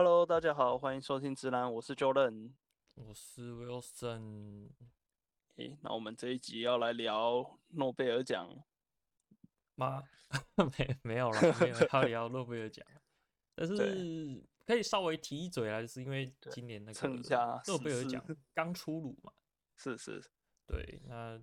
Hello，大家好，欢迎收听直男，我是 Jordan，我是 Wilson。诶，那我们这一集要来聊诺贝尔奖。吗？没没有了，没有 要聊诺贝尔奖，但是可以稍微提一嘴啊，就是因为今年那个诺贝尔奖刚出炉嘛，是是，对，那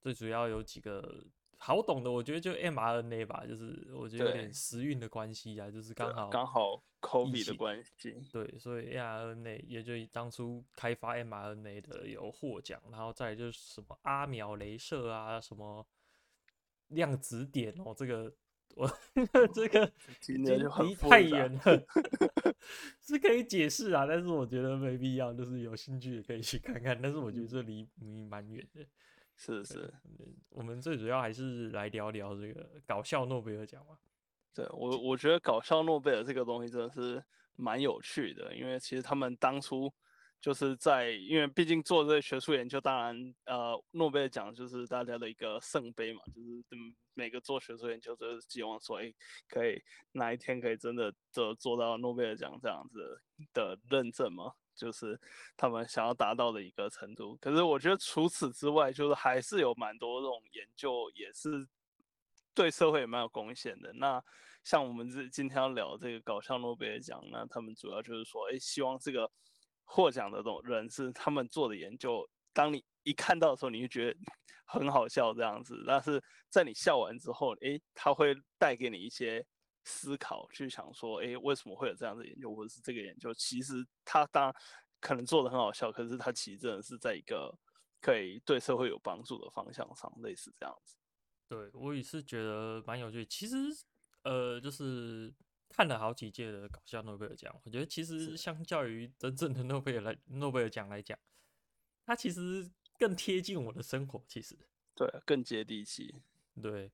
最主要有几个。好懂的，我觉得就 mRNA 吧，就是我觉得有点时运的关系啊，就是刚好刚好 COVID 的关系，对，所以 mRNA 也就当初开发 mRNA 的有获奖，然后再就是什么阿秒镭射啊，什么量子点哦，这个我 这个今年就离太远了，是可以解释啊，但是我觉得没必要，就是有兴趣也可以去看看，但是我觉得这离你蛮远的。是是，我们最主要还是来聊聊这个搞笑诺贝尔奖嘛。对，我我觉得搞笑诺贝尔这个东西真的是蛮有趣的，因为其实他们当初就是在，因为毕竟做这个学术研究，当然呃，诺贝尔奖就是大家的一个圣杯嘛，就是每个做学术研究都是希望说，哎，可以哪一天可以真的就做到诺贝尔奖这样子的认证嘛。就是他们想要达到的一个程度，可是我觉得除此之外，就是还是有蛮多这种研究也是对社会也蛮有贡献的。那像我们这今天要聊这个搞笑诺贝尔奖，那他们主要就是说，哎，希望这个获奖的这种人是他们做的研究，当你一看到的时候，你就觉得 很好笑这样子，但是在你笑完之后，哎，他会带给你一些。思考去想说，哎、为什么会有这样的研究，或者是这个研究，其实他当可能做的很好笑，可是他其实真的是在一个可以对社会有帮助的方向上，类似这样子。对，我也是觉得蛮有趣。其实，呃，就是看了好几届的搞笑诺贝尔奖，我觉得其实相较于真正的诺贝尔来诺贝尔奖来讲，它其实更贴近我的生活。其实，对，更接地气。对。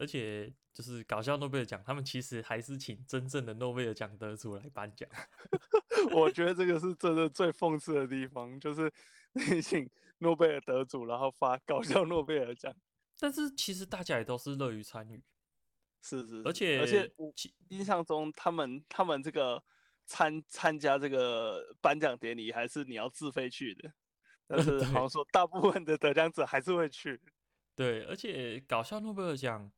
而且就是搞笑诺贝尔奖，他们其实还是请真正的诺贝尔奖得主来颁奖。我觉得这个是真的最讽刺的地方，就是你请诺贝尔得主，然后发搞笑诺贝尔奖。但是其实大家也都是乐于参与，是是，是。而且而且我印象中，他们他们这个参参加这个颁奖典礼，还是你要自费去的。但是 好像说大部分的得奖者还是会去。对，而且搞笑诺贝尔奖。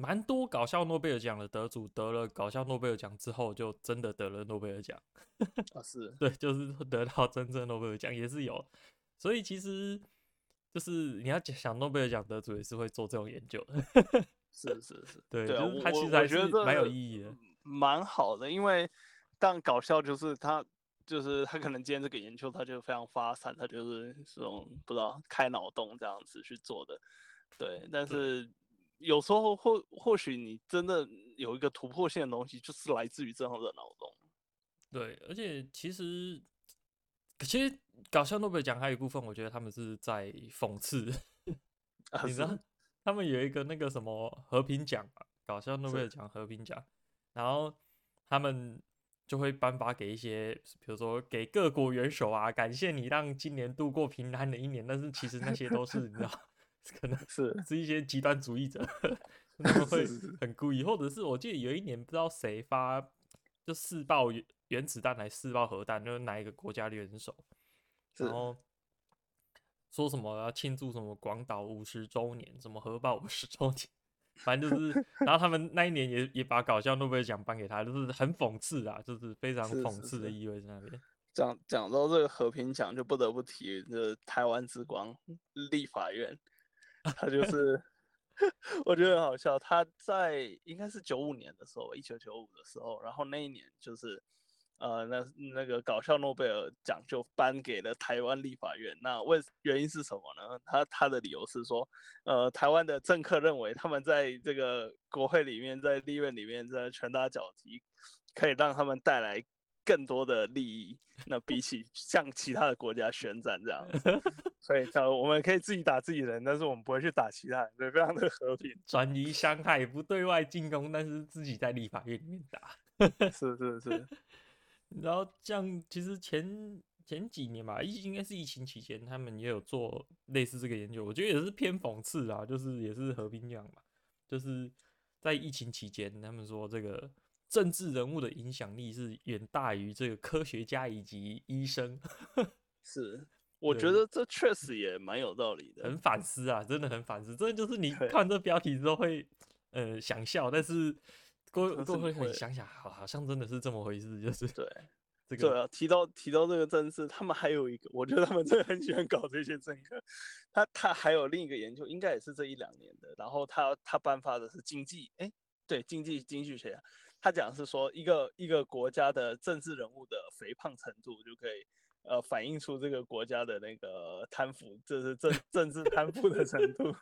蛮多搞笑诺贝尔奖的得主得了搞笑诺贝尔奖之后，就真的得了诺贝尔奖。啊，是 对，就是得到真正诺贝尔奖也是有。所以其实就是你要想诺贝尔奖得主也是会做这种研究的。是 是是，对，对就是他其实还是蛮有意义的，蛮好的。因为但搞笑就是他就是他可能今天这个研究他就非常发散，他就是这种不知道开脑洞这样子去做的。对，但是。有时候或或许你真的有一个突破性的东西，就是来自于这样的脑洞。对，而且其实其实搞笑诺贝尔奖还有一部分，我觉得他们是在讽刺。啊、你知道，他们有一个那个什么和平奖啊，搞笑诺贝尔奖和平奖，然后他们就会颁发给一些，比如说给各国元首啊，感谢你让今年度过平安的一年。但是其实那些都是你知道。可能是是一些极端主义者，他们会很故意，或者是我记得有一年不知道谁发就试爆原原子弹来试爆核弹，就是哪一个国家的元首，然后说什么要庆祝什么广岛五十周年，什么核爆五十周年，反正就是，然后他们那一年也也把搞笑诺贝尔奖颁给他，就是很讽刺啊，就是非常讽刺的意味在那边。讲讲到这个和平奖，就不得不提这台湾之光立法院。他就 是，我觉得很好笑。他在应该是九五年的时候，一九九五的时候，然后那一年就是，呃，那那个搞笑诺贝尔奖就颁给了台湾立法院。那为原因是什么呢？他他的理由是说，呃，台湾的政客认为他们在这个国会里面，在立院里面在拳打脚踢，可以让他们带来。更多的利益，那比起向其他的国家宣战这样子，所以呃，我们可以自己打自己人，但是我们不会去打其他人，对，非常的和平，转移伤害，不对外进攻，但是自己在立法院里面打，是是是。然后像其实前前几年吧，疫应该是疫情期间，他们也有做类似这个研究，我觉得也是偏讽刺啊，就是也是和平奖嘛，就是在疫情期间，他们说这个。政治人物的影响力是远大于这个科学家以及医生。是，我觉得这确实也蛮有道理的，很反思啊，真的很反思。真的就是你看这标题之后会，呃，想笑，但是过过会很想想，好，好像真的是这么回事，就是对。这个、对啊，提到提到这个政治，他们还有一个，我觉得他们真的很喜欢搞这些政客。他他还有另一个研究，应该也是这一两年的。然后他他颁发的是经济，哎，对，经济经济学。他讲是说，一个一个国家的政治人物的肥胖程度，就可以呃反映出这个国家的那个贪腐，这是政政治贪腐的程度。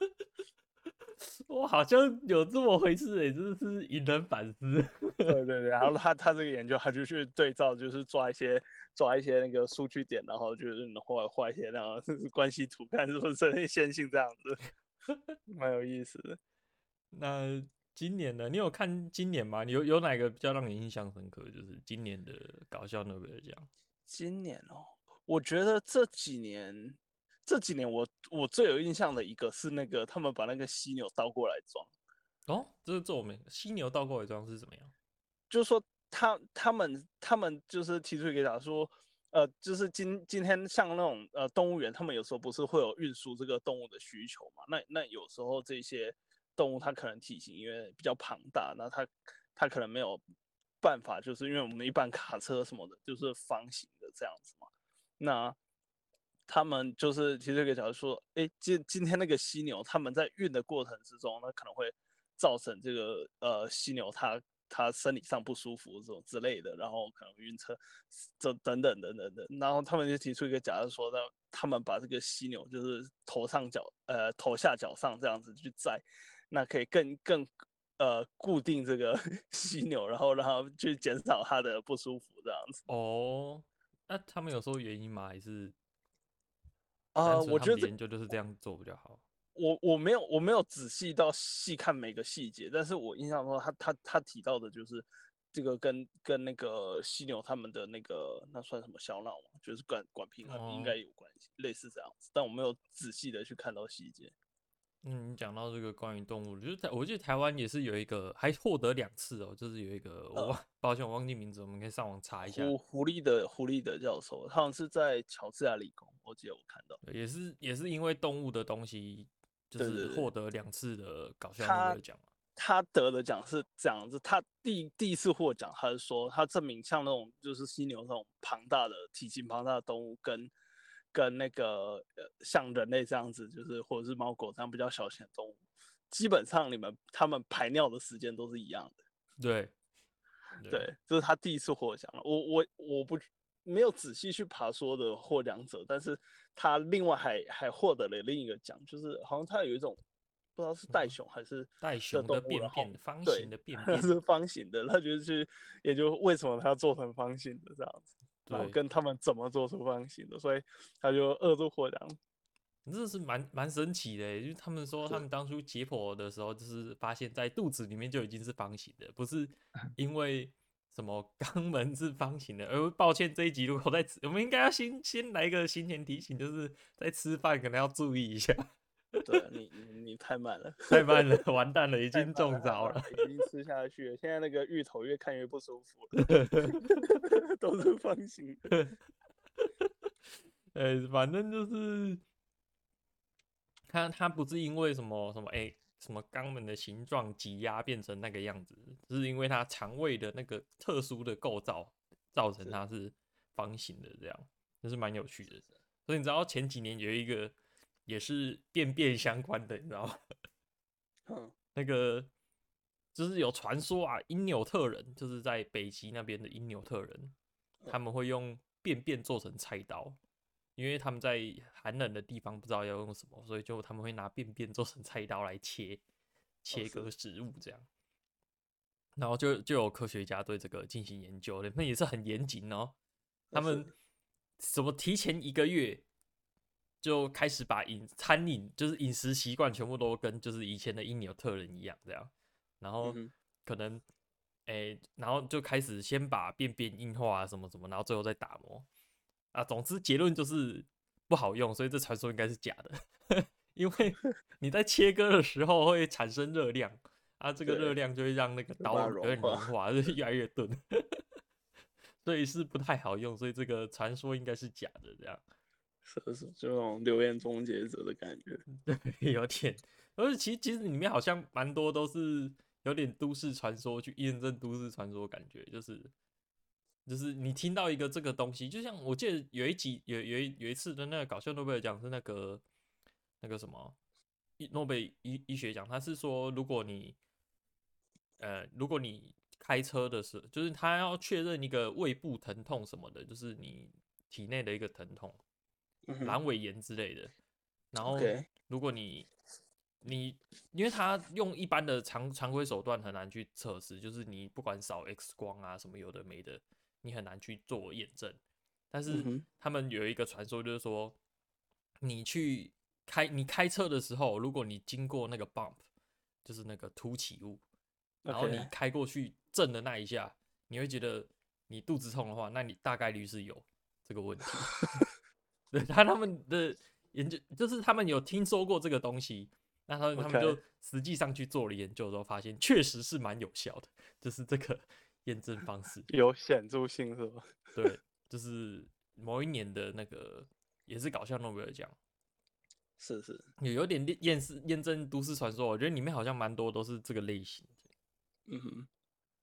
我好像有这么回事哎，真的是引人反思。对对对，然后他他这个研究，他就去对照，就是抓一些抓一些那个数据点，然后就是画画一些那种关系图，看是不是真的线性这样子，蛮有意思的。那今年呢？你有看今年吗？有有哪个比较让你印象深刻？就是今年的搞笑诺贝尔奖。今年哦，我觉得这几年。这几年我我最有印象的一个是那个他们把那个犀牛倒过来装哦，这是做我们犀牛倒过来装是怎么样？就是说他他们他们就是提出一个假说，呃，就是今今天像那种呃动物园，他们有时候不是会有运输这个动物的需求嘛？那那有时候这些动物它可能体型因为比较庞大，那它它可能没有办法，就是因为我们一般 卡车什么的就是方形的这样子嘛，那。他们就是提出一个假如说，哎，今今天那个犀牛，他们在运的过程之中，那可能会造成这个呃犀牛它它生理上不舒服这种之类的，然后可能晕车，这等等等等等。然后他们就提出一个假设说，那他们把这个犀牛就是头上脚呃头下脚上这样子去载，那可以更更呃固定这个 犀牛，然后让它去减少它的不舒服这样子。哦，那他们有说原因吗？还是？啊，我觉得研究就是这样做比较好。我我没有我没有仔细到细看每个细节，但是我印象中他他他提到的就是这个跟跟那个犀牛他们的那个那算什么小脑嘛，就是管管平衡应该有关系，哦，类似这样子，但我没有仔细的去看到细节。嗯，你讲到这个关于动物，就是台，我记得台湾也是有一个，还获得两次哦，就是有一个，我、忘、抱歉我忘记名字，我们可以上网查一下。狐狐狸的狐狸的教授，他好像是在乔治亚理工，我记得我看到。也是也是因为动物的东西，就是获得两次的搞笑诺贝尔奖。他得的奖是这样子，他第第一次获奖，他是说他证明像那种就是犀牛那种庞大的体型庞大的动物跟。跟那个呃，像人类这样子，就是或者是猫狗这样比较小型的动物，基本上你们他们排尿的时间都是一样的。对，对，这、就是他第一次获奖了。我我我不没有仔细去爬说的获奖者，但是他另外还还获得了另一个奖，就是好像他有一种不知道是袋熊还是袋熊的便便，方形的便 便，是方形的，他就是去研究为什么他要做成方形的这样子。然后跟他们怎么做出方形的，所以他就二度获奖，真的是蛮蛮神奇的。就是他们说他们当初解剖的时候，就是发现在肚子里面就已经是方形的，不是 因为什么肛门是方形的。而抱歉，这一集如果在吃，我们应该要先先来一个新前提醒，就是在吃饭可能要注意一下。对你你你太慢了，太慢了，完蛋了，已经中招了，了，已经吃下去了。现在那个芋头越看越不舒服了，都是方形的。呃，反正就是他他不是因为什么什么哎、欸、什么肛门的形状挤压变成那个样子，只是因为它肠胃的那个特殊的构造造成它是方形的，这样就是蛮有趣的。所以你知道前几年有一个。也是便便相关的，你知道吗？嗯，那个就是有传说啊，因纽特人就是在北极那边的因纽特人，他们会用便便做成菜刀，因为他们在寒冷的地方不知道要用什么，所以就他们会拿便便做成菜刀来切切割食物这样。然后就就有科学家对这个进行研究，那也是很严谨哦。他们什么提前一个月。就开始把饮餐饮就是饮食习惯全部都跟就是以前的因纽特人一样这样，然后可能诶、欸，然后就开始先把便便硬化啊什么什么，然后最后再打磨啊。总之结论就是不好用，所以这传说应该是假的，因为 你在切割的时候会产生热量，啊，这个热量就会让那个刀有点融化，就越来越钝，所以是不太好用。所以这个传说应该是假的，这样。是 是，这种流言终结者的感觉，对，有点。而且其实其实里面好像蛮多都是有点都市传说去验证都市传说，感觉就是就是你听到一个这个东西，就像我记得有一集有有一有一次的那个搞笑诺贝尔奖是那个那个什么诺贝尔医医学奖，他是说如果你呃如果你开车的时候，就是他要确认一个胃部疼痛什么的，就是你体内的一个疼痛，阑尾炎之类的，然后如果你你，因为他用一般的常常规手段很难去测试，就是你不管扫 X 光啊什么有的没的，你很难去做验证。但是他们有一个传说，就是说你去开你开车的时候，如果你经过那个 bump，就是那个凸起物，然后你开过去震的那一下，你会觉得你肚子痛的话，那你大概率是有这个问题。对，他他们的研究就是他们有听说过这个东西。那他们他们就实际上去做了研究之后，发现确实是蛮有效的，就是这个 验证方式有显著性，是吧？对，就是某一年的那个也是搞笑诺贝尔奖，是是，有有点验验验证都市传说，我觉得里面好像蛮多都是这个类型。嗯哼，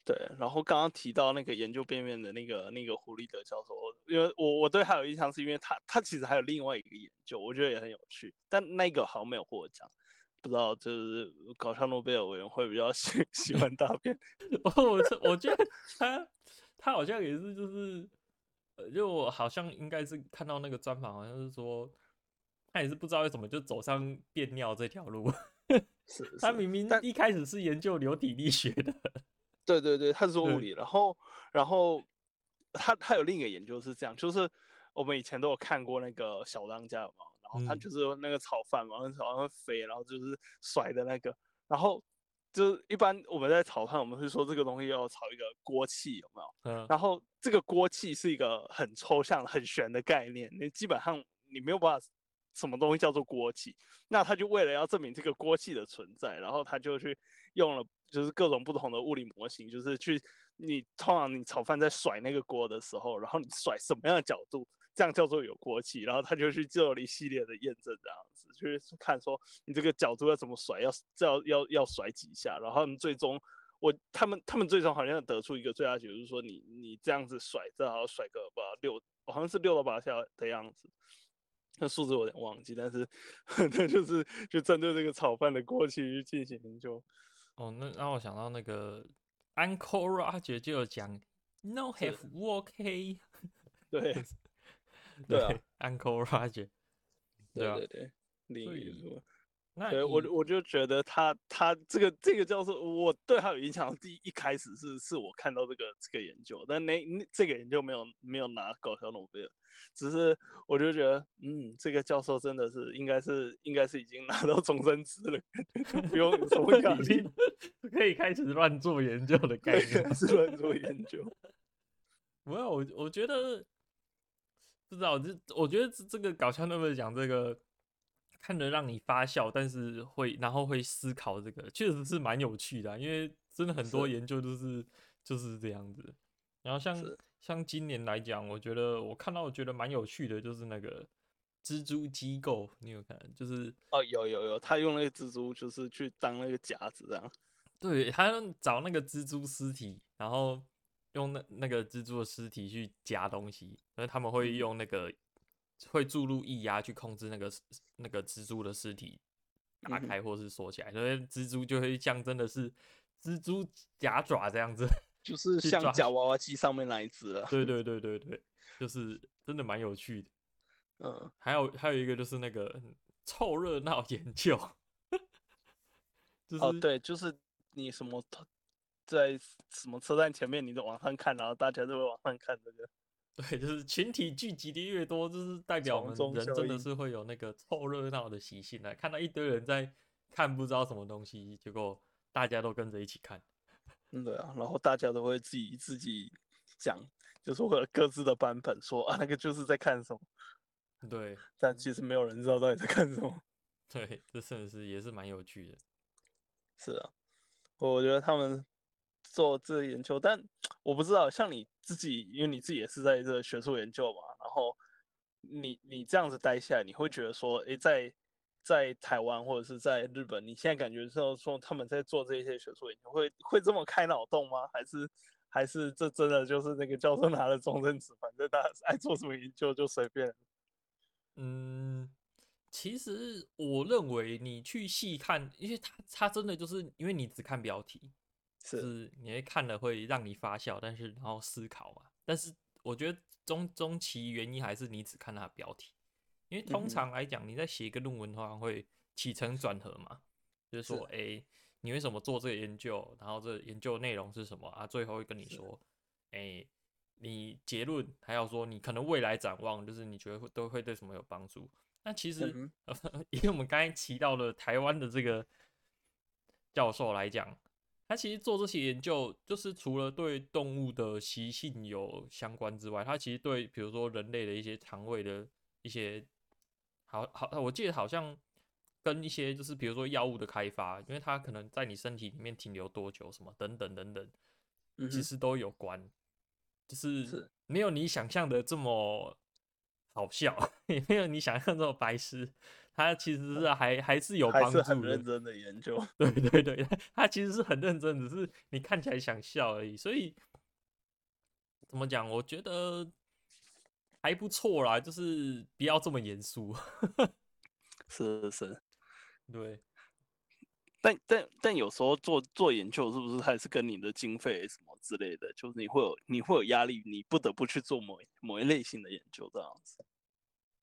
对。然后刚刚提到那个研究便便的那个那个胡立德教授，因为我我对他有印象，是因为他他其实还有另外一个研究，我觉得也很有趣，但那个好像没有获奖。不知道，就是搞笑诺贝尔委员会比较 喜喜欢大便。我我觉得他他好像也是，就是呃，就我好像应该是看到那个专访，好像是说他也是不知道为什么就走上便尿这条路。他明明一开始是研究流体力学的。对对对，他是做物理，然后然后他他有另一个研究是这样，就是我们以前都有看过那个小当家嘛。然后他就是那个炒饭嘛，炒饭会飞，然后就是甩的那个，然后就是一般我们在炒饭，我们会说这个东西要炒一个锅气，有没有？嗯。然后这个锅气是一个很抽象、很玄的概念，你基本上你没有办法什么东西叫做锅气。那他就为了要证明这个锅气的存在，然后他就去用了就是各种不同的物理模型，就是去你通常你炒饭在甩那个锅的时候，然后你甩什么样的角度？这样叫做有锅气，然后他就去做了一系列的验证，这样子就是看说你这个角度要怎么甩，要要要要甩几下，然后他们最终我他们他们最终好像得出一个最大结论，就是说你你这样子甩，正好甩个吧六，好像是六到八下的样子，那数字我有点忘记，但是 那就是就针对这个炒饭的锅气去进行研究。哦，那让我想到那个 Uncle Roger 就有讲 No have OK，对。对啊，Uncle Roger，对啊，对对对，另那对我我就觉得他他这个这个教授，我对他有影响。第一一开始是是我看到这个这个研究，但那那这个研究没有没有拿搞笑诺贝尔，只是我就觉得，嗯，这个教授真的是应该是应该是已经 拿到终身制了，不用什么 压力，可以开始乱做研究的概念，是乱做研究。没有，我我觉得。不知道，这我觉得这个搞笑诺贝尔奖这个看着让你发笑，但是会然后会思考，这个确实是蛮有趣的啊，因为真的很多研究都是就是这样子。然后像像今年来讲，我觉得我看到我觉得蛮有趣的，就是那个蜘蛛机构，你有看？就是哦，有有有，他用那个蜘蛛就是去当那个夹子这样。对，他找那个蜘蛛尸体，然后。用那那个蜘蛛的尸体去夹东西，所以他们会用那个会注入液压去控制那个那个蜘蛛的尸体打开或是缩起来，所以蜘蛛就会像真的是蜘蛛夹爪这样子，就是像夹娃娃机上面那一只了。对 对对对对，就是真的蛮有趣的。嗯，还有还有一个就是那个凑热闹研究，就是、哦对，就是你什么。在什么车站前面，你都往上看，然后大家都会往上看这个。对，就是群体聚集的越多，就是代表我们人真的是会有那个凑热闹的习性来看到一堆人在看不知道什么东西，结果大家都跟着一起看。嗯，对啊，然后大家都会自己自己讲，就是会有各自的版本说啊，那个就是在看什么。对，但其实没有人知道到底在看什么。对，这真的是也是蛮有趣的。是啊。我觉得他们做这个研究，但 我不知道，像你自己，因为你自己也是在这个学术研究嘛，然后你你这样子待下来，你会觉得说，诶，在在台湾或者是在日本，你现在感觉说说他们在做这些学术研究，会会这么开脑洞吗？还是还是这真的就是那个教授拿了终身制，反正他爱做什么研究就随便？嗯。其实我认为你去细看，因为它它真的就是因为你只看标题，是，是你会看了会让你发笑，但是然后思考嘛。但是我觉得终终其原因还是你只看它的标题，因为通常来讲你在写一个论文的话会起承转合嘛，就是说哎、欸、你为什么做这个研究，然后这研究内容是什么啊？最后会跟你说哎、欸、你结论还要说你可能未来展望，就是你觉得会都会对什么有帮助。那其实，因为我们刚才提到了台湾的这个教授来讲，他其实做这些研究，就是除了对动物的习性有相关之外，他其实对比如说人类的一些肠胃的一些，好好，我记得好像跟一些就是比如说药物的开发，因为它可能在你身体里面停留多久，什么等等等等，其实都有关，就是没有你想象的这么。好笑，也没有你想象这么白痴。他其实是 还还是有帮助的，很认真的研究。对对对，他其实是很认真，只是你看起来想笑而已。所以怎么讲？我觉得还不错啦，就是不要这么严肃。是是，对。但但但有时候做做研究，是不是还是跟你的经费什么之类的，就是你会有你会有压力，你不得不去做某某一类型的研究这样子。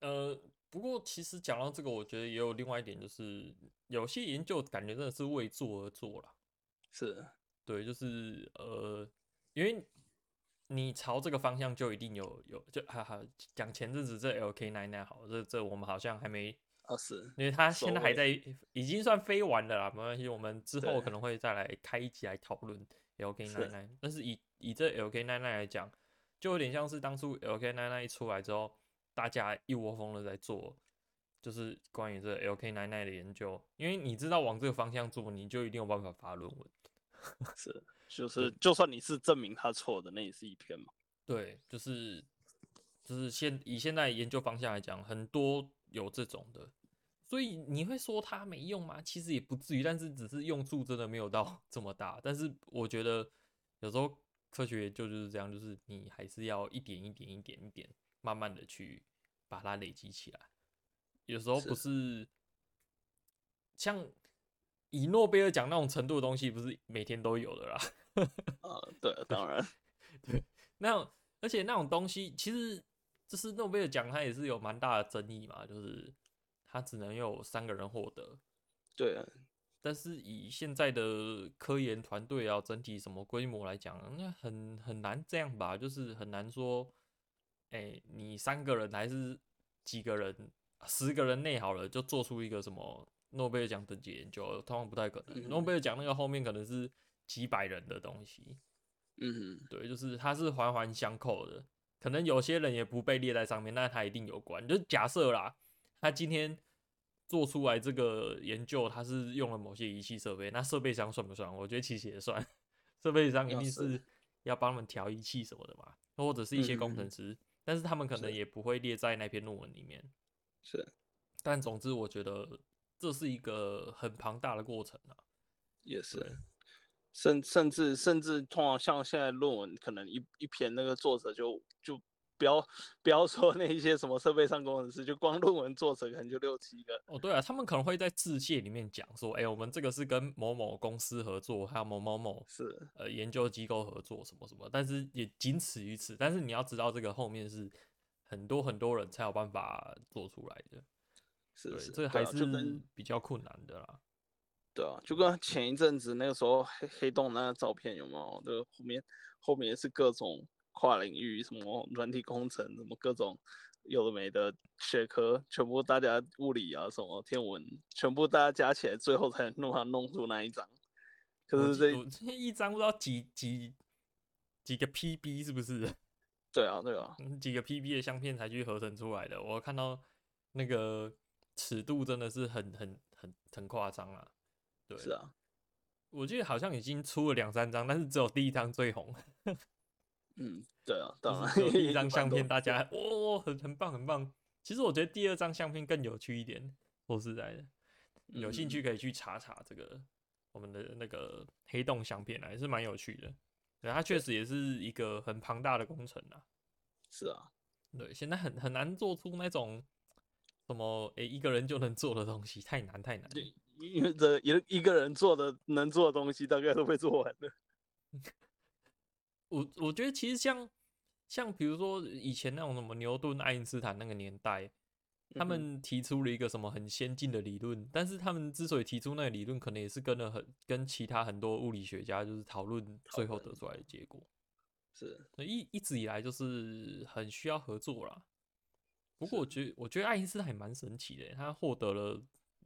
呃，不过其实讲到这个，我觉得也有另外一点，就是有些研究感觉真的是为做而做了。是，对，就是呃，因为你朝这个方向就一定有有就哈哈讲前阵子这 LK99 好，这这我们好像还没。哦，是，因为他现在还在，已经算飞完了啦，没关系，我们之后可能会再来开一集来讨论 LK99。但是以以这 LK99 来讲，就有点像是当初 LK99 一出来之后，大家一窝蜂的在做，就是关于这 LK 奶奶的研究。因为你知道往这个方向做，你就一定有办法发论文。是，就是就算你是证明他错的，那也是一篇嘛。对，就是就是现以现在研究方向来讲，很多有这种的。所以你会说它没用吗？其实也不至于，但是只是用处真的没有到 这么大。但是我觉得有时候科学研究就是这样，就是你还是要一点一点一点一点，慢慢的去把它累积起来。有时候不是像以诺贝尔奖那种程度的东西，不是每天都有的啦。啊，对，当然，对。那而且那种东西，其实就是诺贝尔奖，它也是有蛮大的争议嘛，就是。它只能有三个人获得，对啊。但是以现在的科研团队啊，整体什么规模来讲，那很很难这样吧？就是很难说，哎、欸，你三个人还是几个人，十个人内好了，就做出一个什么诺贝尔奖等级研究，通常不太可能。诺贝尔奖那个后面可能是几百人的东西，嗯，对，就是它是环环相扣的，可能有些人也不被列在上面，但他一定有关。就是假设啦。他今天做出来这个研究，他是用了某些仪器设备，那设备商算不算？我觉得其实也算，设备商一定是要帮他们调仪器什么的嘛，或者是一些工程师，但是他们可能也不会列在那篇论文里面。是，但总之我觉得这是一个很庞大的过程啊，也是，甚甚至甚至通常像现在论文，可能一一篇那个作者就就。不要不要说那一些什么设备上工程师，就光论文作者可能就六七个。哦，对啊，他们可能会在致谢里面讲说，哎、欸，我们这个是跟某某公司合作，还有某某某是呃研究机构合作什么什么，但是也仅此于此。但是你要知道，这个后面是很多很多人才有办法做出来的，是是，这还是比较困难的啦。对啊，就跟前一阵子那个时候黑黑洞那个照片有没有？这个后面后面也是各种。跨领域什么软体工程，什么各种有的没的学科，全部大家物理啊什么天文，全部大家加起来，最后才弄上弄出那一张。可是这这一张不知道几几几个 PB 是不是？对 啊对啊，几个 PB 的相片才去合成出来的。我看到那个尺度真的是很很很很夸张啊。对，是啊。我记得好像已经出了两三张，但是只有第一张最红。嗯，对啊，当然，第一张相片大家哦，很很棒很棒。其实我觉得第二张相片更有趣一点，说实在的，有兴趣可以去查查这个、嗯、我们的那个黑洞相片啊，还是蛮有趣的。对，它确实也是一个很庞大的工程啊。是啊，对，现在很很难做出那种什么诶、欸、一个人就能做的东西，太难太难。对，因为这一一个人做的能做的东西，大概都被做完的。我我觉得其实像像比如说以前那种什么牛顿、爱因斯坦那个年代，他们提出了一个什么很先进的理论，但是他们之所以提出那个理论，可能也是跟了很跟其他很多物理学家就是讨论，最后得出来的结果。是，一一直以来就是很需要合作啦。不过我觉得我觉得爱因斯坦也蛮神奇的，他获得了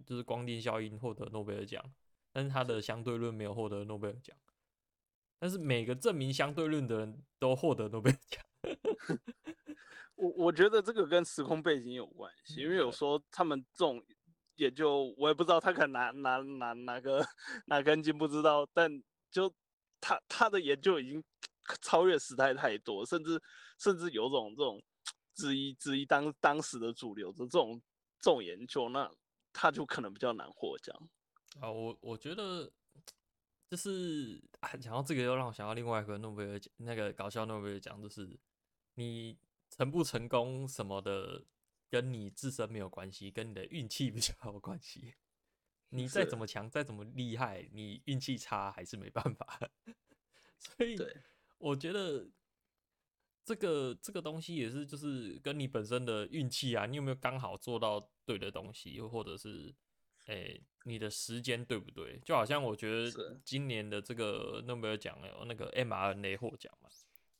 就是光电效应获得诺贝尔奖，但是他的相对论没有获得诺贝尔奖。但是每个证明相对论的人都获得诺贝尔奖。我我觉得这个跟时空背景有关系，因为有时候他们这种研究，我也不知道他可能哪哪哪哪个哪根筋不知道，但就他他的研究已经超越时代太多，甚至甚至有种这种质疑质疑当当时的主流的这种这种研究，那他就可能比较难获奖。啊，我我觉得。就是啊，讲到这个又让我想到另外一个诺贝尔奖，那个搞笑诺贝尔奖，就是你成不成功什么的，跟你自身没有关系，跟你的运气比较有关系。你再怎么强，再怎么厉害，你运气差还是没办法。所以，我觉得这个这个东西也是，就是跟你本身的运气啊，你有没有刚好做到对的东西，又或者是。哎、欸，你的时间对不对？就好像我觉得今年的这个诺贝尔奖有那个 mRNA 获奖嘛，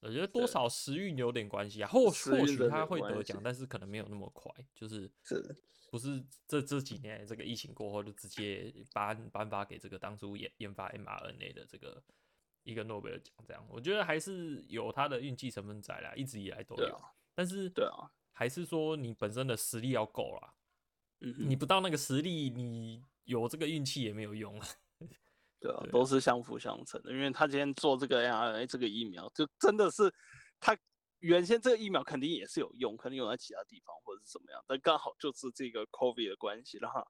我觉得多少时运有点关系啊。或或许他会得奖，但是可能没有那么快，就是不是这这几年这个疫情过后就直接颁颁发给这个当初研研发 mRNA 的这个一个诺贝尔奖这样。我觉得还是有他的运气成分在啦，一直以来都有。但是对啊，还是说你本身的实力要够啦。你不到那个实力，你有这个运气也没有用啊。对啊，都是相辅相成的。因为他今天做这个 mRNA 这个疫苗，就真的是他原先这个疫苗肯定也是有用，肯定用在其他地方或者是怎么样，但刚好就是这个 COVID 的关系，然后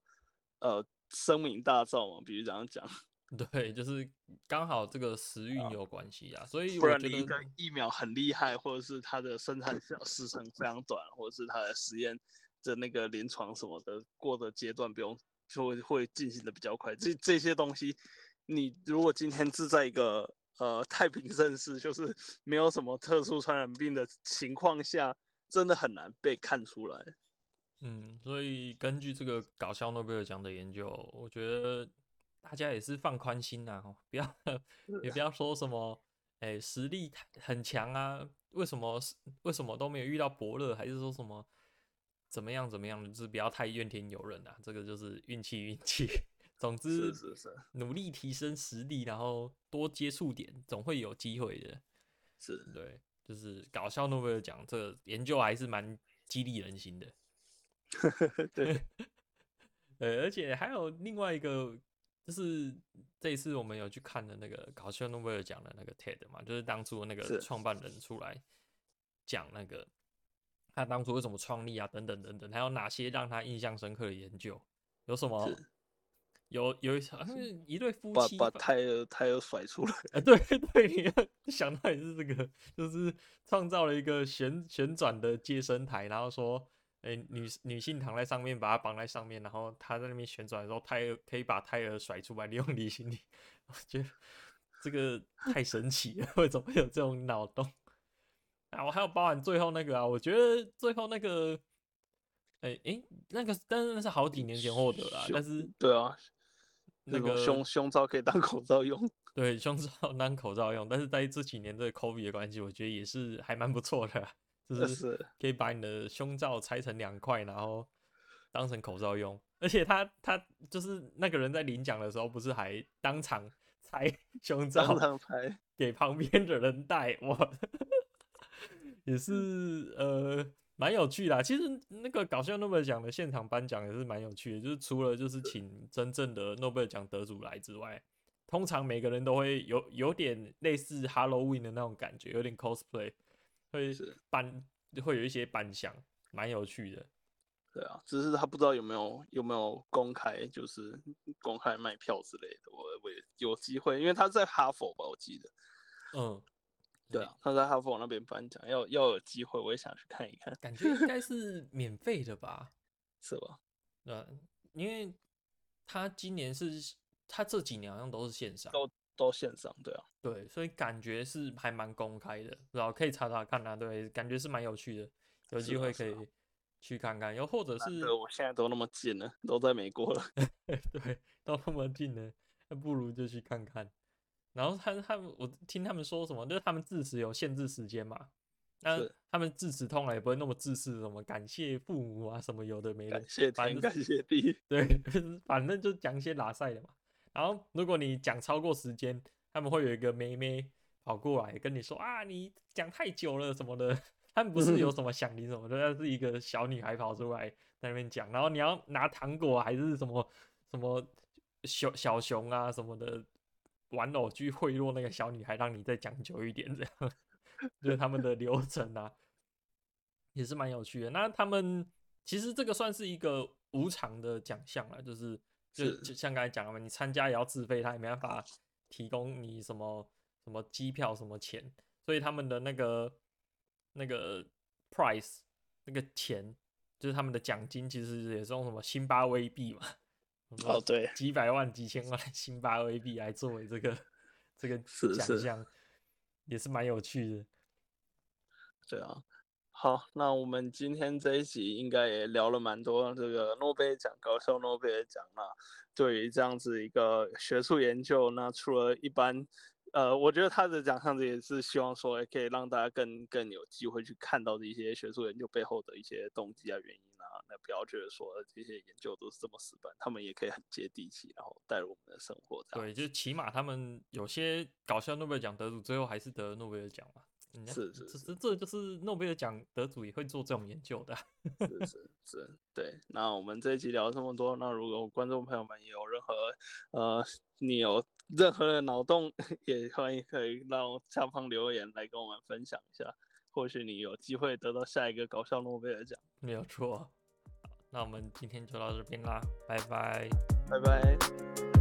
呃声名大噪嘛，比如这样讲。对，就是刚好这个时运有关系啊，所以不然你一个疫苗很厉害，或者是它的生产时程非常短，或者是它的实验。的那个临床什么的过的阶段不用，就会会进行的比较快。这这些东西，你如果今天是在一个呃太平盛世，就是没有什么特殊传染病的情况下，真的很难被看出来。嗯，所以根据这个搞笑诺贝尔奖的研究，我觉得大家也是放宽心呐，不要也不要说什么，哎，实力很强啊，为什么为什么都没有遇到伯乐，还是说什么？怎么样？怎么样？就是不要太怨天尤人啊！这个就是运气，运气。总之，是是是，努力提升实力，然后多接触点，总会有机会的。是，对，就是搞笑诺贝尔奖这个研究还是蛮激励人心的。对，呃，而且还有另外一个，就是这一次我们有去看的那个搞笑诺贝尔奖的那个 TED 嘛，就是当初那个创办人出来讲那个。他当初为什么创立啊？等等等等，还有哪些让他印象深刻的研究？有什么？有有好像一对夫妻把把胎儿胎儿甩出来。啊，对 对，想到也是这个，就是创造了一个旋旋转的接生台，然后说，哎、欸，女女性躺在上面，把它绑在上面，然后他在那边旋转的时候，胎儿可以把胎儿甩出来，利用离心力。我觉得这个太神奇了，为什么会有这种脑洞？啊，我还有包含最后那个啊，我觉得最后那个，哎、欸、哎、欸，那个但是那是好几年前获得啦，但是对啊，那个胸胸罩可以当口罩用，对，胸罩当口罩用，但是在这几年这个 COVID 的关系，我觉得也是还蛮不错的，就是可以把你的胸罩拆成两块，然后当成口罩用，而且他他就是那个人在领奖的时候，不是还当场拆胸罩，当场拆给旁边的人戴，哇。也是呃蛮有趣的，其实那个搞笑诺贝尔奖的现场颁奖也是蛮有趣的，就是除了就是请真正的诺贝尔奖得主来之外，通常每个人都会有有点类似 Halloween 的那种感觉，有点 cosplay，会扮会有一些扮相，蛮有趣的。对啊，只是他不知道有没有有没有公开，就是公开卖票之类的。我我有机会，因为他在哈佛吧，我记得。嗯，对啊，他在哈佛那边颁奖，要要有机会，我也想去看一看。感觉应该是免费的吧？是吧？嗯，因为他今年是，他这几年好像都是线上，都都线上，对啊，对，所以感觉是还蛮公开的，然后可以查查看啊，对，感觉是蛮有趣的，有机会可以。去看看，又或者是我现在都那么近了，都在美国了，对，都那么近了，那不如就去看看。然后他他们，我听他们说什么，就是他们致辞有限制时间嘛，那他们致辞通常也不会那么自私，什么感谢父母啊，什么有的没的，感谢天，感谢地，对，反正就讲一些拉赛的嘛。然后如果你讲超过时间，他们会有一个妹妹跑过来跟你说啊，你讲太久了什么的。他们不是有什么 响铃什么的，那是一个小女孩跑出来在那边讲，然后你要拿糖果还是什么什么小小熊啊什么的玩偶去贿赂那个小女孩，让你再讲久一点，这样就是他们的流程啊，也是蛮有趣的。那他们其实这个算是一个无偿的奖项了，就是就就像刚才讲的嘛，你参加也要自费，他也没办法提供你什么什么机票什么钱，所以他们的那个。那个 price 那个钱就是他们的奖金，其实也是用什么辛巴威币嘛？哦，对，几百万、几千万辛巴威币来作为这个这个奖项，也是蛮有趣的。对啊，好，那我们今天这一集应该也聊了蛮多这个诺贝尔奖、搞笑诺贝尔奖。那对于这样子一个学术研究，那除了一般。呃，我觉得他的奖项也是希望说，可以让大家更更有机会去看到的一些学术研究背后的一些动机啊、原因啊，那不要觉得说这些研究都是这么死板，他们也可以很接地气，然后带入我们的生活。对，就起码他们有些搞笑诺贝尔奖得主，最后还是得了诺贝尔奖嘛。是是是，这这就是诺贝尔奖得主也会做这种研究的。是是是，对。那我们这一集聊这么多，那如果观众朋友们有任何呃，你有任何的脑洞，也欢迎可以让下方留言来跟我们分享一下，或许你有机会得到下一个搞笑诺贝尔奖。没有错。那我们今天就到这边啦，拜拜，拜拜。